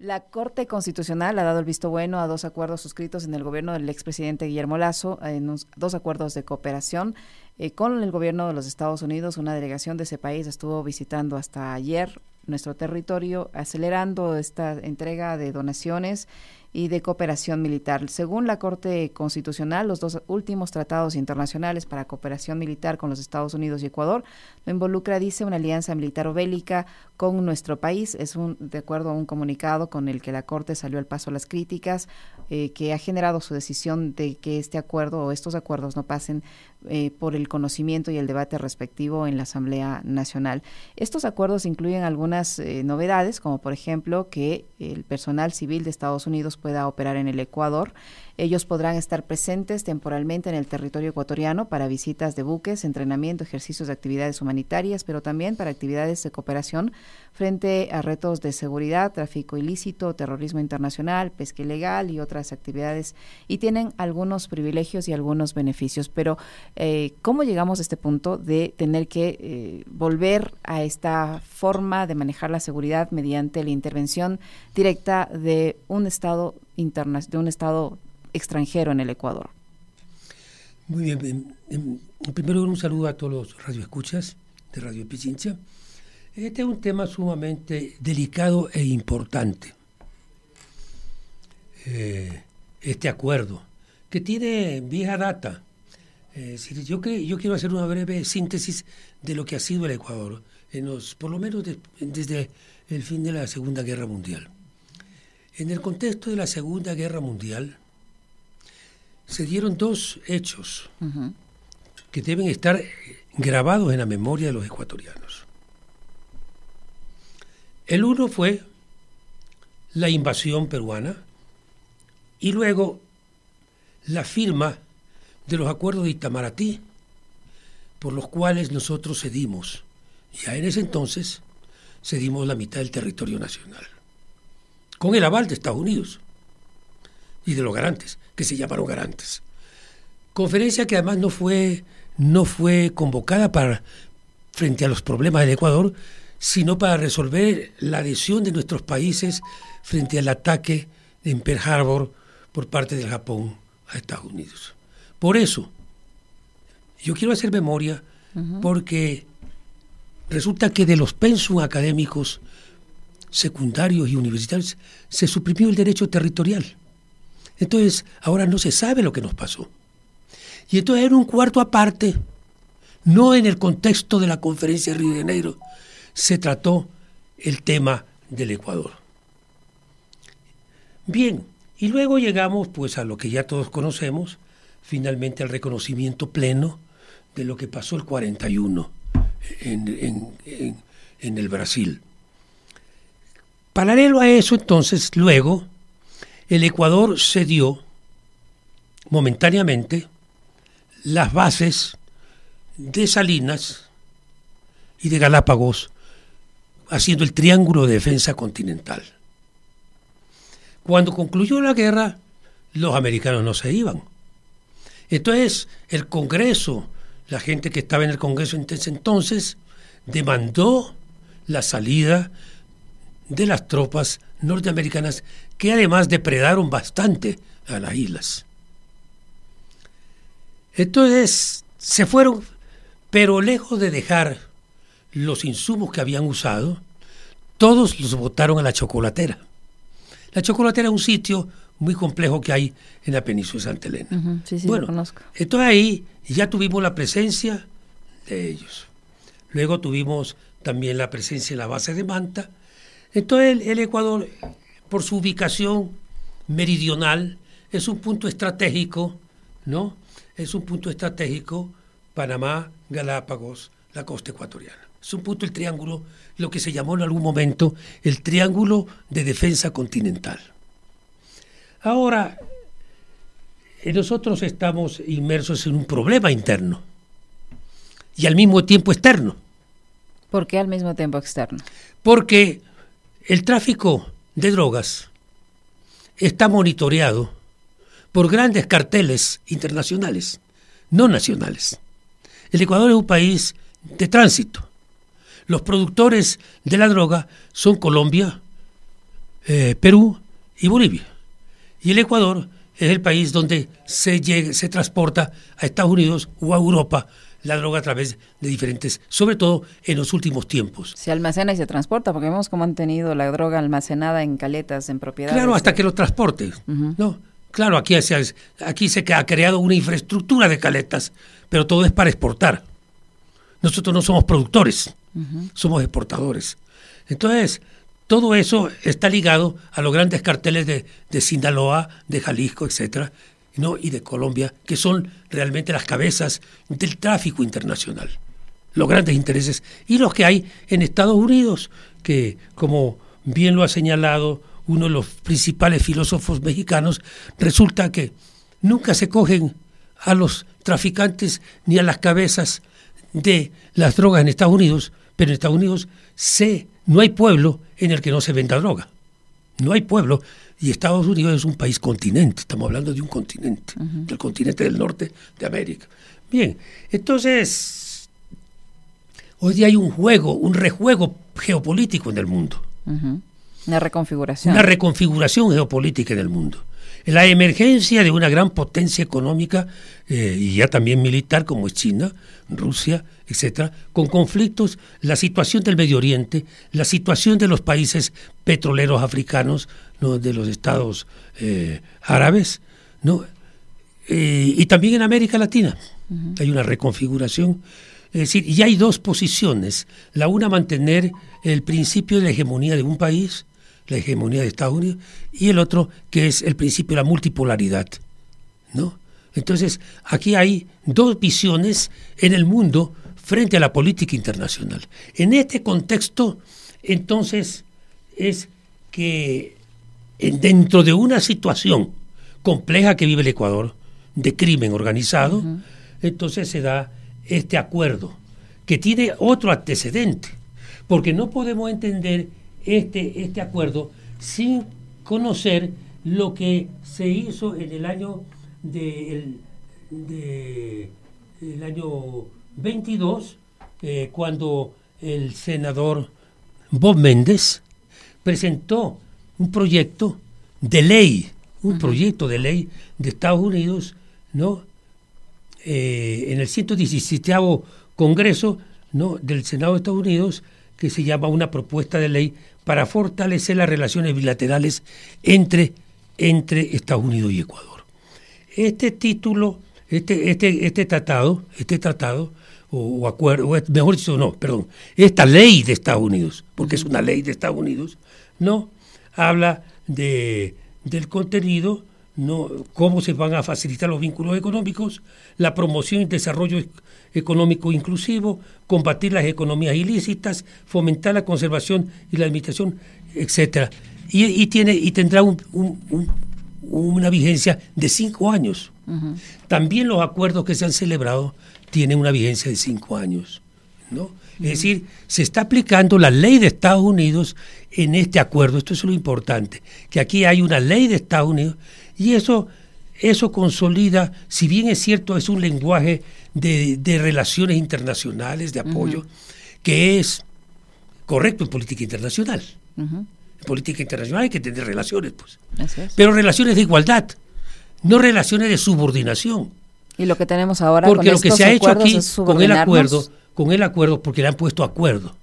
La Corte Constitucional ha dado el visto bueno a dos acuerdos suscritos en el gobierno del expresidente Guillermo Lazo, en dos acuerdos de cooperación eh, con el gobierno de los Estados Unidos. Una delegación de ese país estuvo visitando hasta ayer nuestro territorio, acelerando esta entrega de donaciones y de cooperación militar. Según la Corte Constitucional, los dos últimos tratados internacionales para cooperación militar con los Estados Unidos y Ecuador no involucra, dice, una alianza militar o bélica con nuestro país. Es un, de acuerdo a un comunicado con el que la Corte salió al paso las críticas, eh, que ha generado su decisión de que este acuerdo o estos acuerdos no pasen eh, por el conocimiento y el debate respectivo en la Asamblea Nacional. Estos acuerdos incluyen algunas eh, novedades, como por ejemplo que el personal civil de Estados Unidos pueda operar en el Ecuador. Ellos podrán estar presentes temporalmente en el territorio ecuatoriano para visitas de buques, entrenamiento, ejercicios de actividades humanitarias, pero también para actividades de cooperación frente a retos de seguridad, tráfico ilícito, terrorismo internacional, pesca ilegal y otras actividades. Y tienen algunos privilegios y algunos beneficios. Pero, eh, ¿cómo llegamos a este punto de tener que eh, volver a esta forma de manejar la seguridad mediante la intervención directa de un Estado, de un estado extranjero en el Ecuador. Muy bien. Primero un saludo a todos los radioescuchas de Radio Pichincha. Este es un tema sumamente delicado e importante. Eh, este acuerdo, que tiene vieja data. Eh, yo, yo quiero hacer una breve síntesis de lo que ha sido el Ecuador, en los, por lo menos desde el fin de la Segunda Guerra Mundial. En el contexto de la Segunda Guerra Mundial, se dieron dos hechos que deben estar grabados en la memoria de los ecuatorianos. El uno fue la invasión peruana y luego la firma de los acuerdos de Itamaraty, por los cuales nosotros cedimos, ya en ese entonces cedimos la mitad del territorio nacional, con el aval de Estados Unidos y de los garantes, que se llamaron garantes. Conferencia que además no fue, no fue convocada para, frente a los problemas del Ecuador, sino para resolver la adhesión de nuestros países frente al ataque en Pearl Harbor por parte del Japón a Estados Unidos. Por eso, yo quiero hacer memoria porque resulta que de los pensum académicos secundarios y universitarios se suprimió el derecho territorial. Entonces, ahora no se sabe lo que nos pasó. Y entonces en un cuarto aparte, no en el contexto de la conferencia de Río de Janeiro, se trató el tema del Ecuador. Bien, y luego llegamos pues a lo que ya todos conocemos, finalmente al reconocimiento pleno de lo que pasó el 41 en, en el Brasil. Paralelo a eso, entonces, luego, el Ecuador cedió momentáneamente las bases de Salinas y de Galápagos, haciendo el triángulo de defensa continental. Cuando concluyó la guerra, los americanos no se iban. Entonces, el Congreso, la gente que estaba en el Congreso en ese entonces, demandó la salida de las tropas norteamericanas que además depredaron bastante a las islas. Entonces se fueron, pero lejos de dejar los insumos que habían usado, todos los botaron a la chocolatera. La chocolatera es un sitio muy complejo que hay en la península de Santa Elena. sí, sí, bueno, conozco. entonces ahí ya tuvimos la presencia de ellos. Luego tuvimos también la presencia en la base de Manta. Entonces el Ecuador por su ubicación meridional, es un punto estratégico, ¿no? Es un punto estratégico Panamá, Galápagos, la costa ecuatoriana. Es un punto el triángulo, lo que se llamó en algún momento el triángulo de defensa continental. Ahora, eh, nosotros estamos inmersos en un problema interno y al mismo tiempo externo. ¿Por qué al mismo tiempo externo? Porque el tráfico de drogas está monitoreado por grandes carteles internacionales, no nacionales. El Ecuador es un país de tránsito. Los productores de la droga son Colombia, eh, Perú y Bolivia. Y el Ecuador es el país donde se, se transporta a Estados Unidos o a Europa la droga a través de diferentes, sobre todo en los últimos tiempos. Se almacena y se transporta, porque vemos cómo han tenido la droga almacenada en caletas, en propiedades. Claro, hasta que lo transporte. ¿no? Claro, aquí se, aquí se ha creado una infraestructura de caletas, pero todo es para exportar. Nosotros no somos productores, somos exportadores. Entonces, todo eso está ligado a los grandes carteles de, de Sinaloa, de Jalisco, etcétera, ¿no? y de Colombia, que son realmente las cabezas del tráfico internacional, los grandes intereses, y los que hay en Estados Unidos, que como bien lo ha señalado uno de los principales filósofos mexicanos, resulta que nunca se cogen a los traficantes ni a las cabezas de las drogas en Estados Unidos, pero en Estados Unidos se, no hay pueblo en el que no se venda droga. No hay pueblo. Y Estados Unidos es un país continente, estamos hablando de un continente, del continente del norte de América. Bien, entonces, hoy día hay un juego, un rejuego geopolítico en el mundo. Una reconfiguración. Una reconfiguración geopolítica en el mundo. La emergencia de una gran potencia económica eh, y ya también militar como es China, Rusia, etcétera, con conflictos, la situación del Medio Oriente, la situación de los países petroleros africanos, ¿no? de los estados eh, árabes, ¿no? Eh, y también en América Latina. Hay una reconfiguración. Es decir, y hay dos posiciones. La una, mantener el principio de la hegemonía de un país, la hegemonía de Estados Unidos, y el otro que es el principio de la multipolaridad. ¿no? Entonces, aquí hay dos visiones en el mundo frente a la política internacional. En este contexto, entonces, es que dentro de una situación compleja que vive el Ecuador, de crimen organizado, entonces se da este acuerdo, que tiene otro antecedente, porque no podemos entender este, este acuerdo sin conocer lo que se hizo en el año de, el año 22 eh, cuando el senador Bob Méndez presentó un proyecto de ley un proyecto de ley de Estados Unidos no eh, en el 117 Congreso no del Senado de Estados Unidos que se llama una propuesta de ley para fortalecer las relaciones bilaterales entre, entre Estados Unidos y Ecuador. Este título, este, este, este tratado, este tratado, o, acuerdo, mejor dicho, no, perdón, esta ley de Estados Unidos, porque es una ley de Estados Unidos, no habla de, del contenido, no, cómo se van a facilitar los vínculos económicos, la promoción y desarrollo económico inclusivo, combatir las economías ilícitas, fomentar la conservación y la administración, etcétera. Y, tiene y tendrá una vigencia de cinco años. También los acuerdos que se han celebrado tienen una vigencia de cinco años. ¿no? Es decir, se está aplicando la ley de Estados Unidos en este acuerdo. Esto es lo importante, que aquí hay una ley de Estados Unidos y eso, eso consolida, si bien es cierto, es un lenguaje de, relaciones internacionales, de apoyo, que es correcto en política internacional. En política internacional hay que tener relaciones, pues. Pero relaciones de igualdad, no relaciones de subordinación. Y lo que tenemos ahora porque lo que se ha hecho aquí con el acuerdo, con el acuerdo, porque le han puesto acuerdo,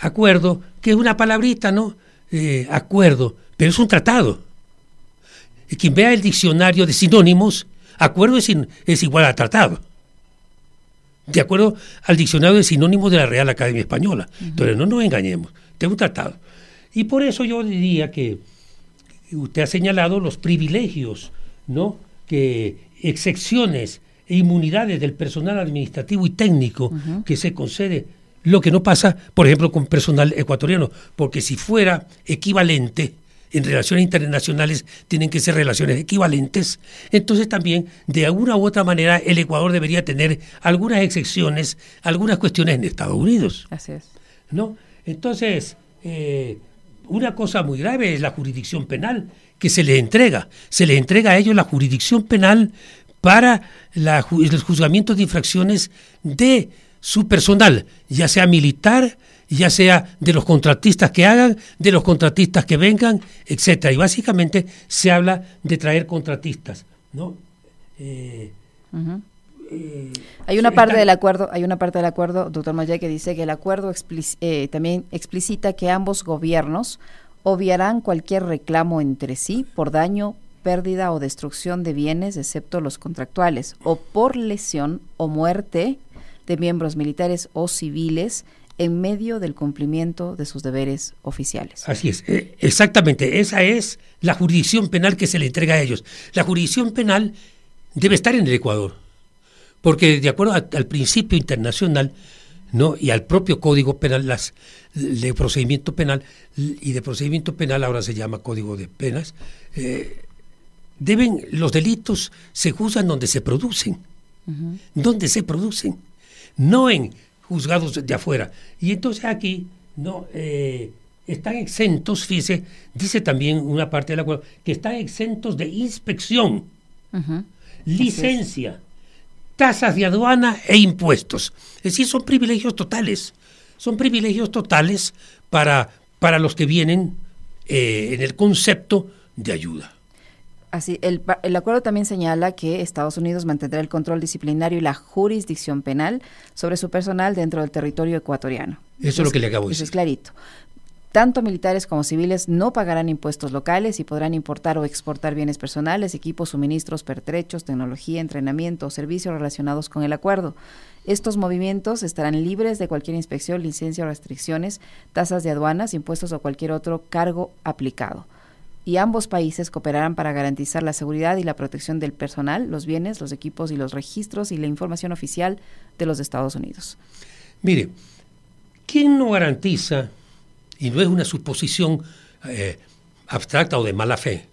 acuerdo que es una palabrita, ¿no? Eh, acuerdo, pero es un tratado. Y quien vea el diccionario de sinónimos, acuerdo es, es igual a tratado de acuerdo al diccionario de sinónimos de la Real Academia Española. Entonces, no nos engañemos, tengo un tratado. Y por eso yo diría que usted ha señalado los privilegios, ¿no? Que excepciones e inmunidades del personal administrativo y técnico que se concede, lo que no pasa, por ejemplo, con personal ecuatoriano, porque si fuera equivalente, en relaciones internacionales tienen que ser relaciones equivalentes, entonces también de alguna u otra manera el Ecuador debería tener algunas excepciones, algunas cuestiones en Estados Unidos. Así es. ¿No? Entonces, eh, una cosa muy grave es la jurisdicción penal que se les entrega. Se les entrega a ellos la jurisdicción penal para los juzgamientos de infracciones de su personal, ya sea militar, ya sea de los contratistas que hagan, de los contratistas que vengan, etcétera. Y básicamente se habla de traer contratistas, ¿no? Eh, eh, hay una parte del acuerdo, hay una parte del acuerdo, doctor Maya, que dice que el acuerdo eh, también explicita que ambos gobiernos obviarán cualquier reclamo entre sí por daño, pérdida o destrucción de bienes, excepto los contractuales, o por lesión o muerte de miembros militares o civiles en medio del cumplimiento de sus deberes oficiales. Así es, eh, exactamente, esa es la jurisdicción penal que se le entrega a ellos. La jurisdicción penal debe estar en el Ecuador, porque de acuerdo al principio internacional ¿no? y al propio Código Penal, las, de procedimiento penal, y de procedimiento penal ahora se llama Código de Penas, eh, deben, los delitos se juzgan donde se producen, donde se producen, no en juzgados de afuera. Y entonces aquí no eh, están exentos, fíjese, dice también una parte del acuerdo, que están exentos de inspección, licencia, tasas de aduana e impuestos. Es decir, son privilegios totales. Son privilegios totales para, para los que vienen eh, en el concepto de ayuda. Así, el, el, acuerdo también señala que Estados Unidos mantendrá el control disciplinario y la jurisdicción penal sobre su personal dentro del territorio ecuatoriano. Eso es, lo que le acabo de decir. Eso es clarito. Tanto militares como civiles no pagarán impuestos locales y podrán importar o exportar bienes personales, equipos, suministros, pertrechos, tecnología, entrenamiento o servicios relacionados con el acuerdo. Estos movimientos estarán libres de cualquier inspección, licencia o restricciones, tasas de aduanas, impuestos o cualquier otro cargo aplicado y ambos países cooperarán para garantizar la seguridad y la protección del personal, los bienes, los equipos y los registros y la información oficial de los Estados Unidos. Mire, ¿quién no garantiza, y no es una suposición eh, abstracta o de mala fe,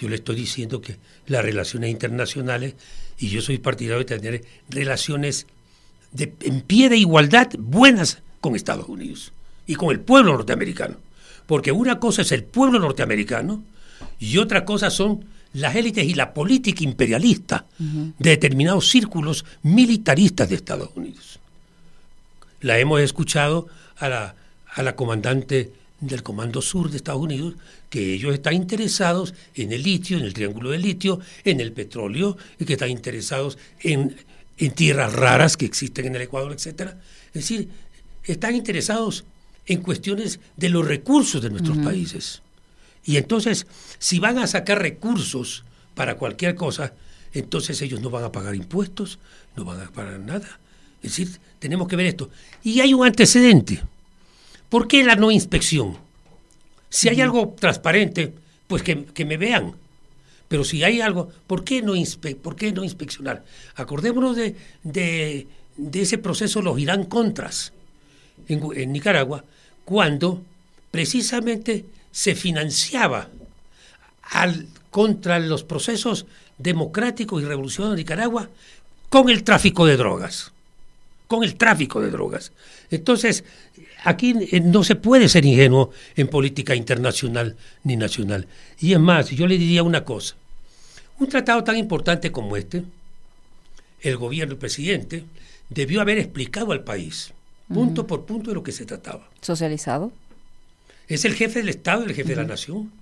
yo le estoy diciendo que las relaciones internacionales, y yo soy partidario de tener relaciones de, en pie de igualdad buenas con Estados Unidos y con el pueblo norteamericano porque una cosa es el pueblo norteamericano y otra cosa son las élites y la política imperialista de determinados círculos militaristas de Estados Unidos. La hemos escuchado a la, a la comandante del Comando Sur de Estados Unidos, que ellos están interesados en el litio, en el triángulo del litio, en el petróleo, y que están interesados en, en tierras raras que existen en el Ecuador, etc. Es decir, están interesados en cuestiones de los recursos de nuestros países. Y entonces, si van a sacar recursos para cualquier cosa, entonces ellos no van a pagar impuestos, no van a pagar nada. Es decir, tenemos que ver esto. Y hay un antecedente. ¿Por qué la no inspección? Si hay algo transparente, pues que, me vean. Pero si hay algo, ¿por qué no, por qué no inspeccionar? Acordémonos de, de, ese proceso, los Irán Contras en Nicaragua, cuando precisamente se financiaba al, contra los procesos democráticos y revolucionarios de Nicaragua con el tráfico de drogas, con el tráfico de drogas. Entonces, aquí eh, no se puede ser ingenuo en política internacional ni nacional. Y es más, yo le diría una cosa, un tratado tan importante como este, el gobierno, el presidente, debió haber explicado al país punto por punto de lo que se trataba. ¿Socializado? Es el jefe del Estado el jefe de la nación,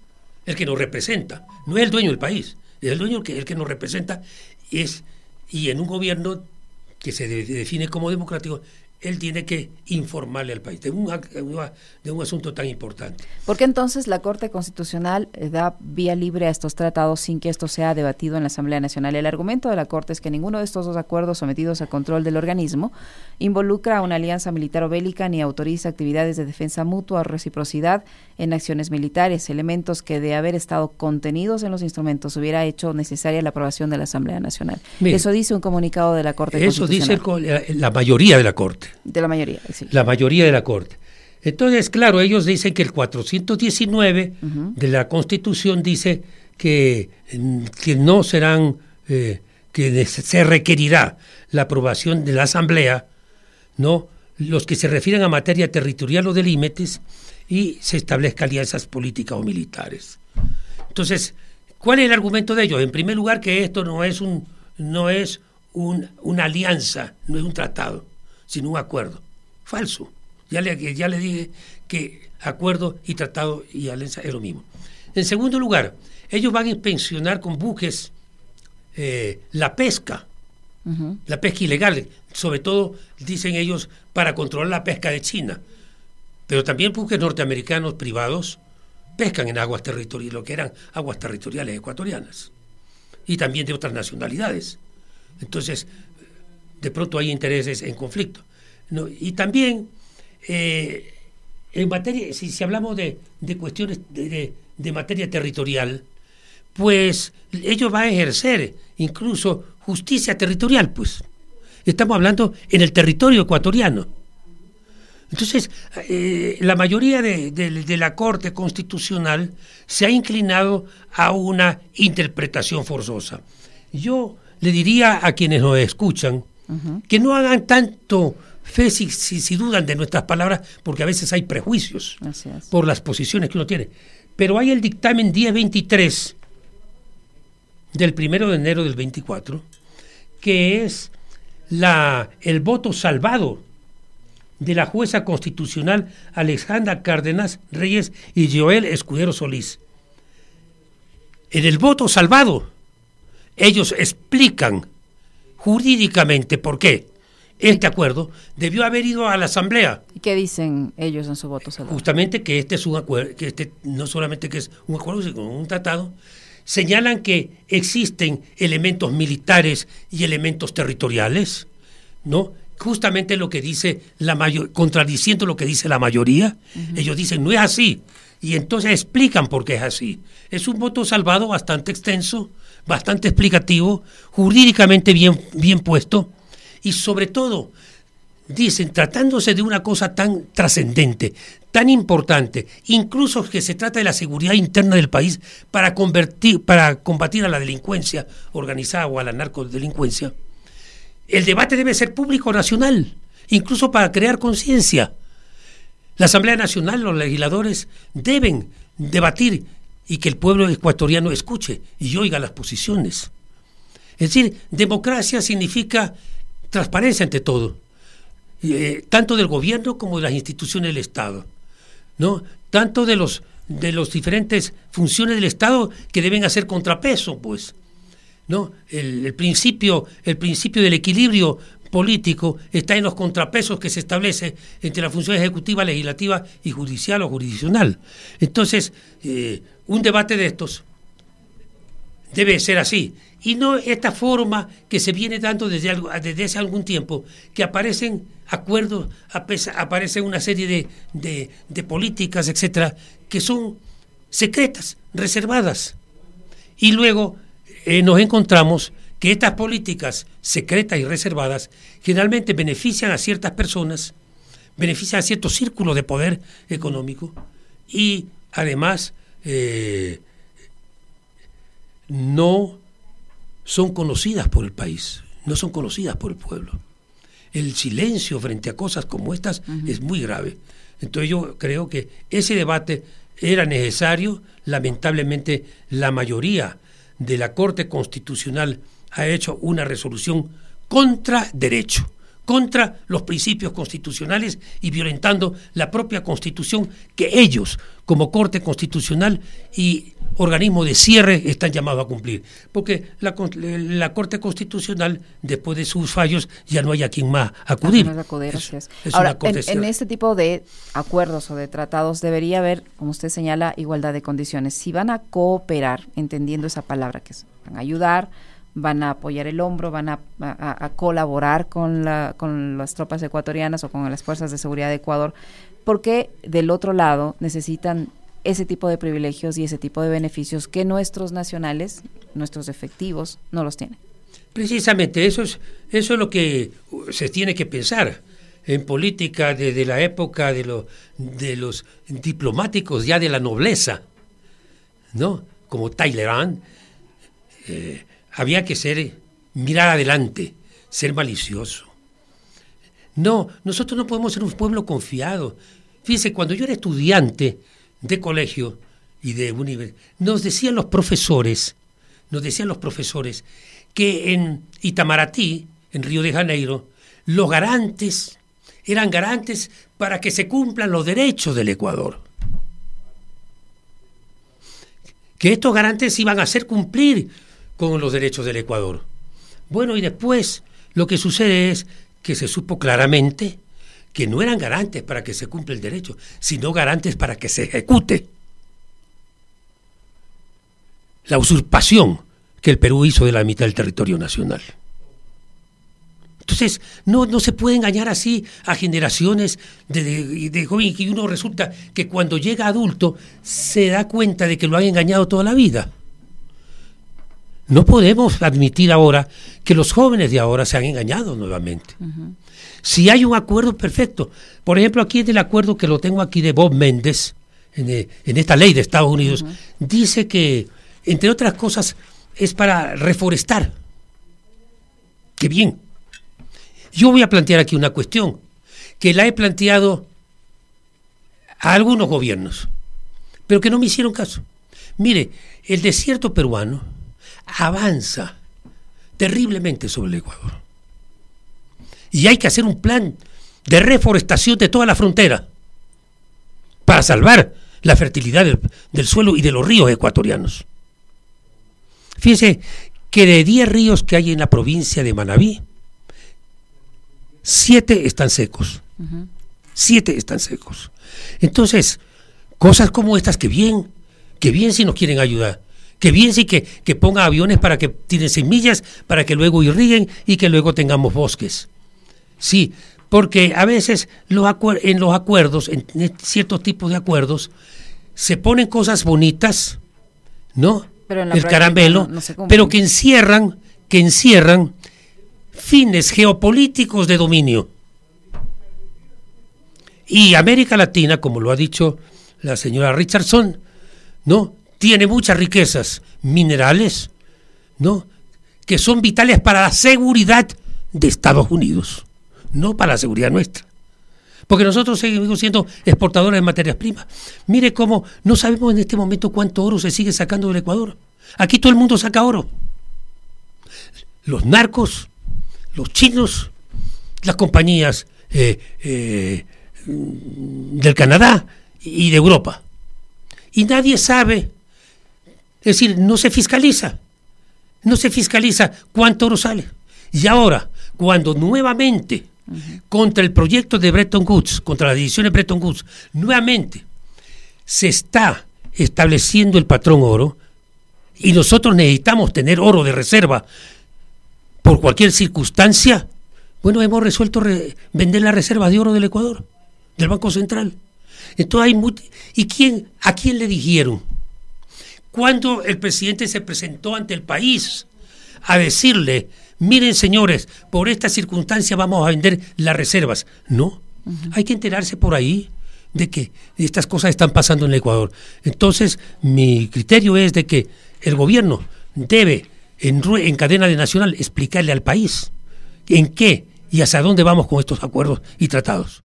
el que nos representa. No es el dueño del país, es el dueño que, el que nos representa. Es, y en un gobierno que se define como democrático, él tiene que informarle al país de un, de un asunto tan importante. ¿Por qué entonces la Corte Constitucional eh, da vía libre a estos tratados sin que esto sea debatido en la Asamblea Nacional? El argumento de la Corte es que ninguno de estos dos acuerdos sometidos a control del organismo involucra a una alianza militar o bélica ni autoriza actividades de defensa mutua o reciprocidad en acciones militares, elementos que de haber estado contenidos en los instrumentos hubiera hecho necesaria la aprobación de la Asamblea Nacional. eso dice un comunicado de la Corte Constitucional. Eso dice la mayoría de la Corte. De la mayoría, sí. La mayoría de la Corte. Entonces, claro, ellos dicen que el 419 de la Constitución dice que, que no serán, eh, que se requerirá la aprobación de la Asamblea, ¿no? Los que se refieren a materia territorial o de límites y se establezcan alianzas políticas o militares. Entonces, ¿cuál es el argumento de ellos? En primer lugar, que esto no es un, no es un, una alianza, no es un tratado sino un acuerdo. Falso. Ya le, ya le dije que acuerdo y tratado y alianza es lo mismo. En segundo lugar, ellos van a inspeccionar con buques eh, la pesca, la pesca ilegal, sobre todo, dicen ellos, para controlar la pesca de China. Pero también buques norteamericanos privados pescan en aguas territoriales, lo que eran aguas territoriales ecuatorianas, y también de otras nacionalidades. Entonces, de pronto hay intereses en conflicto. Y también, eh, en materia, si, si hablamos de, cuestiones de, de, materia territorial, pues ellos van a ejercer incluso justicia territorial, pues. Estamos hablando en el territorio ecuatoriano. Entonces, eh, la mayoría de, la Corte Constitucional se ha inclinado a una interpretación forzosa. Yo le diría a quienes nos escuchan que no hagan tanto fe si, si, dudan de nuestras palabras, porque a veces hay prejuicios por las posiciones que uno tiene. Pero hay el dictamen 1023 del primero de enero del 24, que es la, el voto salvado de la jueza constitucional Alejandra Cárdenas Reyes y Joel Escudero Solís. En el voto salvado, ellos explican jurídicamente por qué este acuerdo debió haber ido a la Asamblea. ¿Y qué dicen ellos en su voto? Justamente que este es un acuerdo, que este no solamente que es un acuerdo, sino un tratado, señalan que existen elementos militares y elementos territoriales, ¿no? justamente lo que dice la mayoría, contradiciendo lo que dice la mayoría, ellos dicen no es así y entonces explican por qué es así. Es un voto salvado bastante extenso, bastante explicativo, jurídicamente bien, bien puesto y sobre todo dicen, tratándose de una cosa tan trascendente, tan importante, incluso que se trata de la seguridad interna del país para, convertir, para combatir a la delincuencia organizada o a la narcodelincuencia, el debate debe ser público nacional, incluso para crear conciencia. La Asamblea Nacional, los legisladores deben debatir y que el pueblo ecuatoriano escuche y oiga las posiciones. Es decir, democracia significa transparencia ante todo, eh, tanto del gobierno como de las instituciones del Estado, ¿no? Tanto de los de las diferentes funciones del Estado que deben hacer contrapeso, pues. ¿no? El, principio, el principio del equilibrio político está en los contrapesos que se establece entre la función ejecutiva, legislativa y judicial o jurisdiccional. Entonces, eh, un debate de estos debe ser así. Y no esta forma que se viene dando desde, desde hace algún tiempo, que aparecen acuerdos, aparecen una serie de, de, de políticas, etcétera, que son secretas, reservadas. Y luego eh, nos encontramos que estas políticas secretas y reservadas generalmente benefician a ciertas personas, benefician a ciertos círculos de poder económico y además eh, no son conocidas por el país, no son conocidas por el pueblo. El silencio frente a cosas como estas es muy grave. Entonces yo creo que ese debate era necesario, lamentablemente la mayoría de la Corte Constitucional ha hecho una resolución contra derecho, contra los principios constitucionales y violentando la propia Constitución que ellos, como Corte Constitucional y organismo de cierre, están llamados a cumplir. Porque la, Corte Constitucional, después de sus fallos, ya no hay a quien más acudir. Ahora, en, este tipo de acuerdos o de tratados debería haber, como usted señala, igualdad de condiciones. Si van a cooperar, entendiendo esa palabra que es, van a ayudar, van a apoyar el hombro, van a, colaborar con, la, con las tropas ecuatorianas o con las fuerzas de seguridad de Ecuador, porque del otro lado necesitan ese tipo de privilegios y ese tipo de beneficios que nuestros nacionales, nuestros efectivos, no los tienen. Precisamente, eso es, eso es lo que se tiene que pensar en política desde la época de, lo, de los diplomáticos ya de la nobleza, ¿no? Como Talleyrand, eh, había que ser, mirar adelante, ser malicioso. No, nosotros no podemos ser un pueblo confiado. Fíjense, cuando yo era estudiante de colegio y de universidad, nos decían los profesores, nos decían los profesores que en Itamaraty, en Río de Janeiro, los garantes eran garantes para que se cumplan los derechos del Ecuador. Que estos garantes iban a hacer cumplir con los derechos del Ecuador. Bueno, y después lo que sucede es que se supo claramente que no eran garantes para que se cumpla el derecho, sino garantes para que se ejecute. La usurpación que el Perú hizo de la mitad del territorio nacional. Entonces, no, no se puede engañar así a generaciones de, de, jóvenes y uno resulta que cuando llega adulto se da cuenta de que lo han engañado toda la vida. No podemos admitir ahora que los jóvenes de ahora se han engañado nuevamente. Si hay un acuerdo perfecto, por ejemplo, aquí en el acuerdo que lo tengo aquí de Bob Méndez, en, eh, esta ley de Estados Unidos, dice que, entre otras cosas, es para reforestar. Qué bien. Yo voy a plantear aquí una cuestión que la he planteado a algunos gobiernos, pero que no me hicieron caso. Mire, el desierto peruano avanza terriblemente sobre el Ecuador. Y hay que hacer un plan de reforestación de toda la frontera para salvar la fertilidad del, del suelo y de los ríos ecuatorianos. Fíjese que de 10 ríos que hay en la provincia de Manabí, siete están secos. Siete están secos. Entonces, cosas como estas que bien, que bien si nos quieren ayudar. Que bien sí que, que ponga aviones para que tiren semillas, para que luego irriguen y que luego tengamos bosques. Sí, porque a veces los en los acuerdos, en ciertos tipos de acuerdos, se ponen cosas bonitas, ¿no? el caramelo, pero que encierran, que encierran fines geopolíticos de dominio. Y América Latina, como lo ha dicho la señora Richardson, ¿no? Tiene muchas riquezas minerales, ¿no? Que son vitales para la seguridad de Estados Unidos, no para la seguridad nuestra. Porque nosotros seguimos siendo exportadores de materias primas. Mire cómo no sabemos en este momento cuánto oro se sigue sacando del Ecuador. Aquí todo el mundo saca oro. Los narcos los chinos, las compañías eh, eh, del Canadá y de Europa. Y nadie sabe, es decir, no se fiscaliza, no se fiscaliza cuánto oro sale. Y ahora, cuando nuevamente, contra el proyecto de Bretton Woods, contra la división de Bretton Woods, nuevamente se está estableciendo el patrón oro, y nosotros necesitamos tener oro de reserva por cualquier circunstancia, bueno, hemos resuelto vender la reserva de oro del Ecuador, del Banco Central. Entonces hay ¿Y quién, a quién le dijeron? Cuando el presidente se presentó ante el país a decirle, miren señores, por esta circunstancia vamos a vender las reservas. No, hay que enterarse por ahí de que estas cosas están pasando en el Ecuador. Entonces, mi criterio es de que el gobierno debe en, cadena de nacional explicarle al país en qué y hacia dónde vamos con estos acuerdos y tratados.